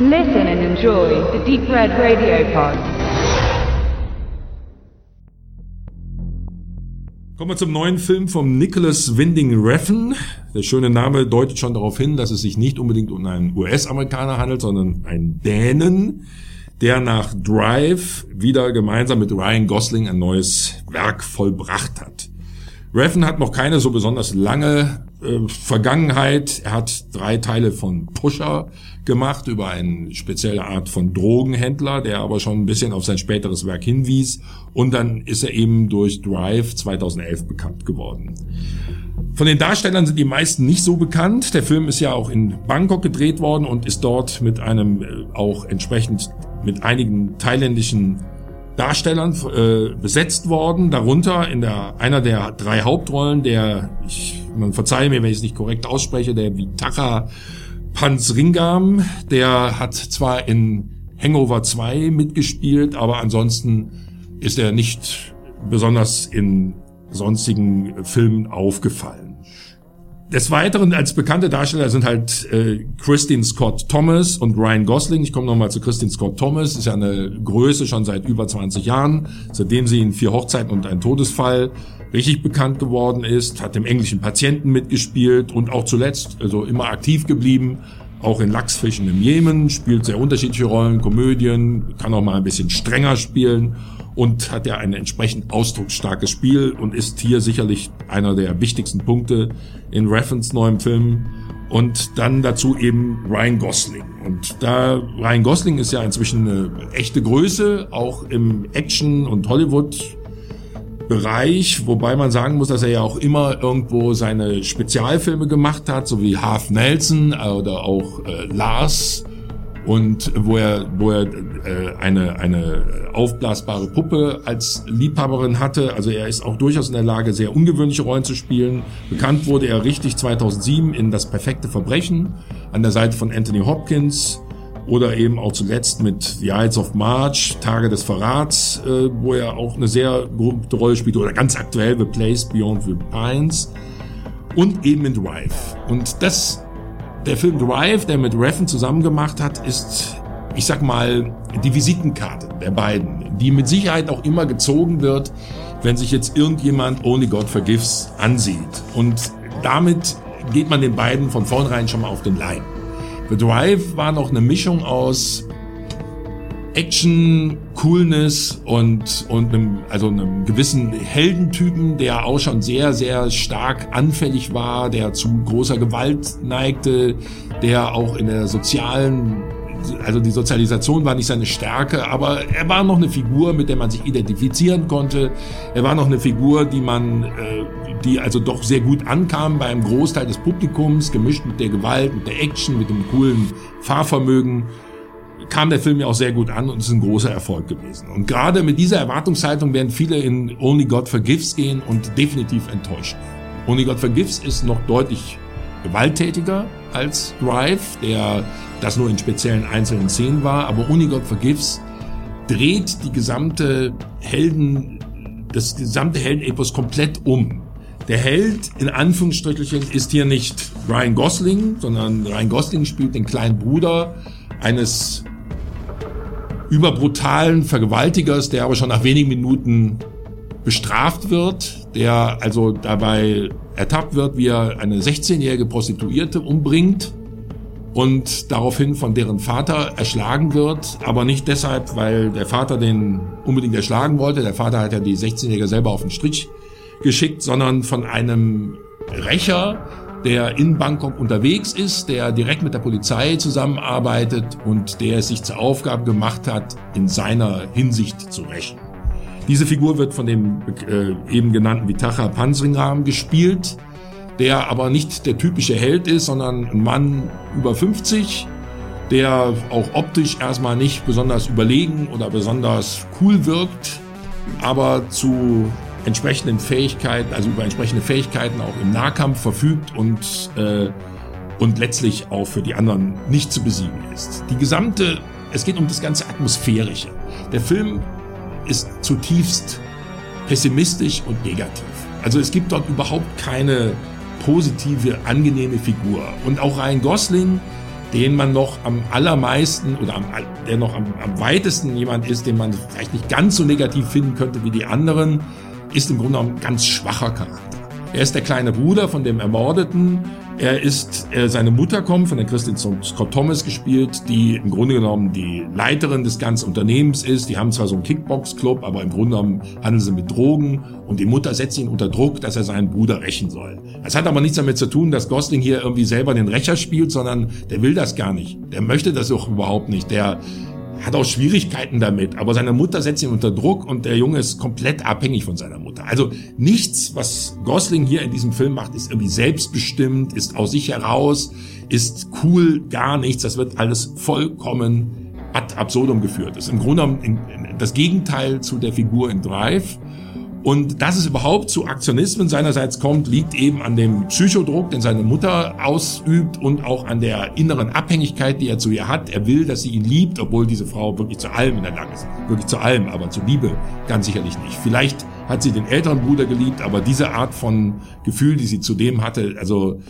Listen and enjoy the Deep Red Radio Pod. Kommen wir zum neuen Film von Nicholas Winding Refn. Der schöne Name deutet schon darauf hin, dass es sich nicht unbedingt um einen US-Amerikaner handelt, sondern einen Dänen, der nach Drive wieder gemeinsam mit Ryan Gosling ein neues Werk vollbracht hat. Refn hat noch keine so besonders lange äh, Vergangenheit. Er hat drei Teile von Pusher gemacht über eine spezielle Art von Drogenhändler, der aber schon ein bisschen auf sein späteres Werk hinwies. Und dann ist er eben durch Drive 2011 bekannt geworden. Von den Darstellern sind die meisten nicht so bekannt. Der Film ist ja auch in Bangkok gedreht worden und ist dort mit einem äh, auch entsprechend mit einigen thailändischen Darstellern äh, besetzt worden, darunter in der einer der drei Hauptrollen, der ich, man verzeihe mir, wenn ich es nicht korrekt ausspreche, der Vitacha Pansringam, der hat zwar in Hangover 2 mitgespielt, aber ansonsten ist er nicht besonders in sonstigen Filmen aufgefallen. Des Weiteren als bekannte Darsteller sind halt äh, Christine Scott Thomas und Ryan Gosling. Ich komme nochmal zu Christine Scott Thomas. Ist ja eine Größe schon seit über 20 Jahren, seitdem sie in Vier Hochzeiten und ein Todesfall richtig bekannt geworden ist, hat im englischen Patienten mitgespielt und auch zuletzt also immer aktiv geblieben. Auch in Lachsfischen im Jemen spielt sehr unterschiedliche Rollen, Komödien, kann auch mal ein bisschen strenger spielen und hat ja ein entsprechend ausdrucksstarkes Spiel und ist hier sicherlich einer der wichtigsten Punkte in Reference neuem Film. Und dann dazu eben Ryan Gosling. Und da Ryan Gosling ist ja inzwischen eine echte Größe, auch im Action- und Hollywood Bereich, wobei man sagen muss, dass er ja auch immer irgendwo seine Spezialfilme gemacht hat, so wie Half Nelson oder auch äh, Lars und wo er, wo er äh, eine, eine aufblasbare Puppe als Liebhaberin hatte. Also er ist auch durchaus in der Lage, sehr ungewöhnliche Rollen zu spielen. Bekannt wurde er richtig 2007 in Das perfekte Verbrechen an der Seite von Anthony Hopkins oder eben auch zuletzt mit The Ides of March, Tage des Verrats, äh, wo er auch eine sehr gute Rolle spielt oder ganz aktuell The Place Beyond the Pines und eben in Drive. Und das der Film Drive, der mit Reffen zusammen gemacht hat, ist, ich sag mal, die Visitenkarte der beiden, die mit Sicherheit auch immer gezogen wird, wenn sich jetzt irgendjemand Only God Forgives ansieht. Und damit geht man den beiden von vornherein schon mal auf den Leim. The Drive war noch eine Mischung aus Action, Coolness und, und einem, also einem gewissen Heldentypen, der auch schon sehr, sehr stark anfällig war, der zu großer Gewalt neigte, der auch in der sozialen also die Sozialisation war nicht seine Stärke, aber er war noch eine Figur, mit der man sich identifizieren konnte. Er war noch eine Figur, die man, äh, die also doch sehr gut ankam bei einem Großteil des Publikums, gemischt mit der Gewalt, mit der Action, mit dem coolen Fahrvermögen kam der Film ja auch sehr gut an und ist ein großer Erfolg gewesen. Und gerade mit dieser Erwartungshaltung werden viele in Only God Forgives gehen und definitiv enttäuscht. Only God Forgives ist noch deutlich gewalttätiger als Drive, der das nur in speziellen einzelnen Szenen war, aber Only God Forgives dreht die gesamte Helden, das gesamte Heldenepos komplett um. Der Held, in Anführungsstrichen, ist hier nicht Ryan Gosling, sondern Ryan Gosling spielt den kleinen Bruder eines überbrutalen Vergewaltigers, der aber schon nach wenigen Minuten bestraft wird, der also dabei ertappt wird, wie er eine 16-jährige Prostituierte umbringt und daraufhin von deren Vater erschlagen wird, aber nicht deshalb, weil der Vater den unbedingt erschlagen wollte. Der Vater hat ja die 16-Jährige selber auf den Strich geschickt, sondern von einem Rächer, der in Bangkok unterwegs ist, der direkt mit der Polizei zusammenarbeitet und der es sich zur Aufgabe gemacht hat, in seiner Hinsicht zu rächen. Diese Figur wird von dem äh, eben genannten Vitacha Pansringram gespielt, der aber nicht der typische Held ist, sondern ein Mann über 50, der auch optisch erstmal nicht besonders überlegen oder besonders cool wirkt, aber zu entsprechenden Fähigkeiten, also über entsprechende Fähigkeiten auch im Nahkampf verfügt und, äh, und letztlich auch für die anderen nicht zu besiegen ist. Die gesamte, es geht um das ganze Atmosphärische. Der Film ist zutiefst pessimistisch und negativ. Also es gibt dort überhaupt keine positive, angenehme Figur. Und auch Ryan Gosling den man noch am allermeisten oder am, der noch am, am weitesten jemand ist, den man vielleicht nicht ganz so negativ finden könnte wie die anderen, ist im Grunde genommen ein ganz schwacher Charakter. Er ist der kleine Bruder von dem Ermordeten. Er ist, äh, seine Mutter kommt, von der Christine Scott Thomas gespielt, die im Grunde genommen die Leiterin des ganzen Unternehmens ist. Die haben zwar so einen Kickbox-Club, aber im Grunde genommen handeln sie mit Drogen. Und die Mutter setzt ihn unter Druck, dass er seinen Bruder rächen soll. Das hat aber nichts damit zu tun, dass Gosling hier irgendwie selber den Rächer spielt, sondern der will das gar nicht. Der möchte das auch überhaupt nicht. Der hat auch Schwierigkeiten damit, aber seine Mutter setzt ihn unter Druck und der Junge ist komplett abhängig von seiner Mutter. Also nichts, was Gosling hier in diesem Film macht, ist irgendwie selbstbestimmt, ist aus sich heraus, ist cool, gar nichts. Das wird alles vollkommen ad absurdum geführt. Das ist im Grunde das Gegenteil zu der Figur in Drive. Und dass es überhaupt zu Aktionismen seinerseits kommt, liegt eben an dem Psychodruck, den seine Mutter ausübt und auch an der inneren Abhängigkeit, die er zu ihr hat. Er will, dass sie ihn liebt, obwohl diese Frau wirklich zu allem in der Lage ist. Wirklich zu allem, aber zur Liebe ganz sicherlich nicht. Vielleicht hat sie den älteren Bruder geliebt, aber diese Art von Gefühl, die sie zu dem hatte, also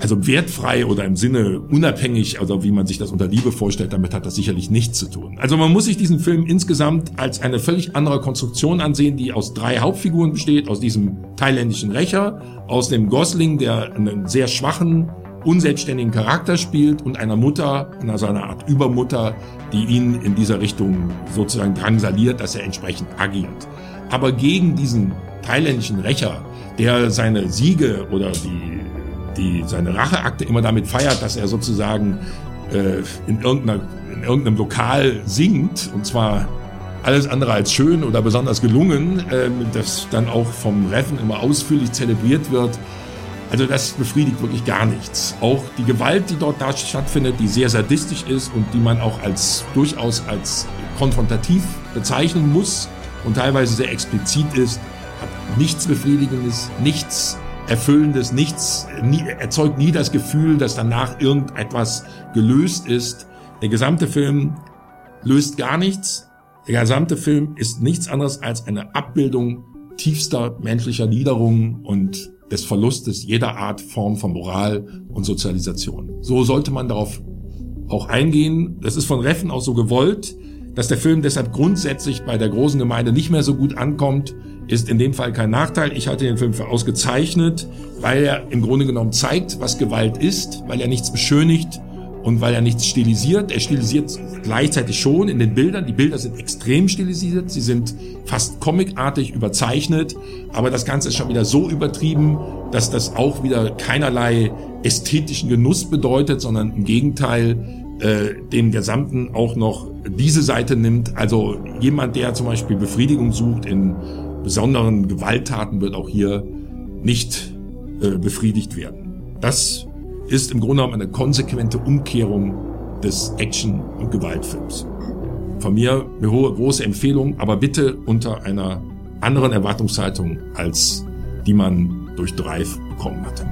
also wertfrei oder im Sinne unabhängig, also wie man sich das unter Liebe vorstellt, damit hat das sicherlich nichts zu tun. Also man muss sich diesen Film insgesamt als eine völlig andere Konstruktion ansehen, die aus drei Hauptfiguren besteht, aus diesem thailändischen Rächer, aus dem Gosling, der einen sehr schwachen, unselbstständigen Charakter spielt und einer Mutter, einer so einer Art Übermutter, die ihn in dieser Richtung sozusagen drangsaliert, dass er entsprechend agiert. Aber gegen diesen thailändischen Rächer, der seine Siege oder die die, seine Racheakte immer damit feiert, dass er sozusagen äh, in, in irgendeinem Lokal singt, und zwar alles andere als schön oder besonders gelungen, äh, das dann auch vom Reffen immer ausführlich zelebriert wird. Also das befriedigt wirklich gar nichts. Auch die Gewalt, die dort da stattfindet, die sehr sadistisch ist und die man auch als durchaus als konfrontativ bezeichnen muss und teilweise sehr explizit ist, hat nichts Befriedigendes, nichts Erfüllendes, nichts, nie, erzeugt nie das Gefühl, dass danach irgendetwas gelöst ist. Der gesamte Film löst gar nichts. Der gesamte Film ist nichts anderes als eine Abbildung tiefster menschlicher Niederung und des Verlustes jeder Art Form von Moral und Sozialisation. So sollte man darauf auch eingehen. Das ist von Reffen auch so gewollt, dass der Film deshalb grundsätzlich bei der großen Gemeinde nicht mehr so gut ankommt, ist in dem Fall kein Nachteil. Ich halte den Film für ausgezeichnet, weil er im Grunde genommen zeigt, was Gewalt ist, weil er nichts beschönigt und weil er nichts stilisiert. Er stilisiert gleichzeitig schon in den Bildern. Die Bilder sind extrem stilisiert, sie sind fast comicartig überzeichnet, aber das Ganze ist schon wieder so übertrieben, dass das auch wieder keinerlei ästhetischen Genuss bedeutet, sondern im Gegenteil äh, den gesamten auch noch diese Seite nimmt. Also jemand, der zum Beispiel Befriedigung sucht in besonderen Gewalttaten wird auch hier nicht äh, befriedigt werden. Das ist im Grunde genommen eine konsequente Umkehrung des Action- und Gewaltfilms. Von mir eine hohe, große Empfehlung, aber bitte unter einer anderen Erwartungshaltung, als die man durch Drive bekommen hatte.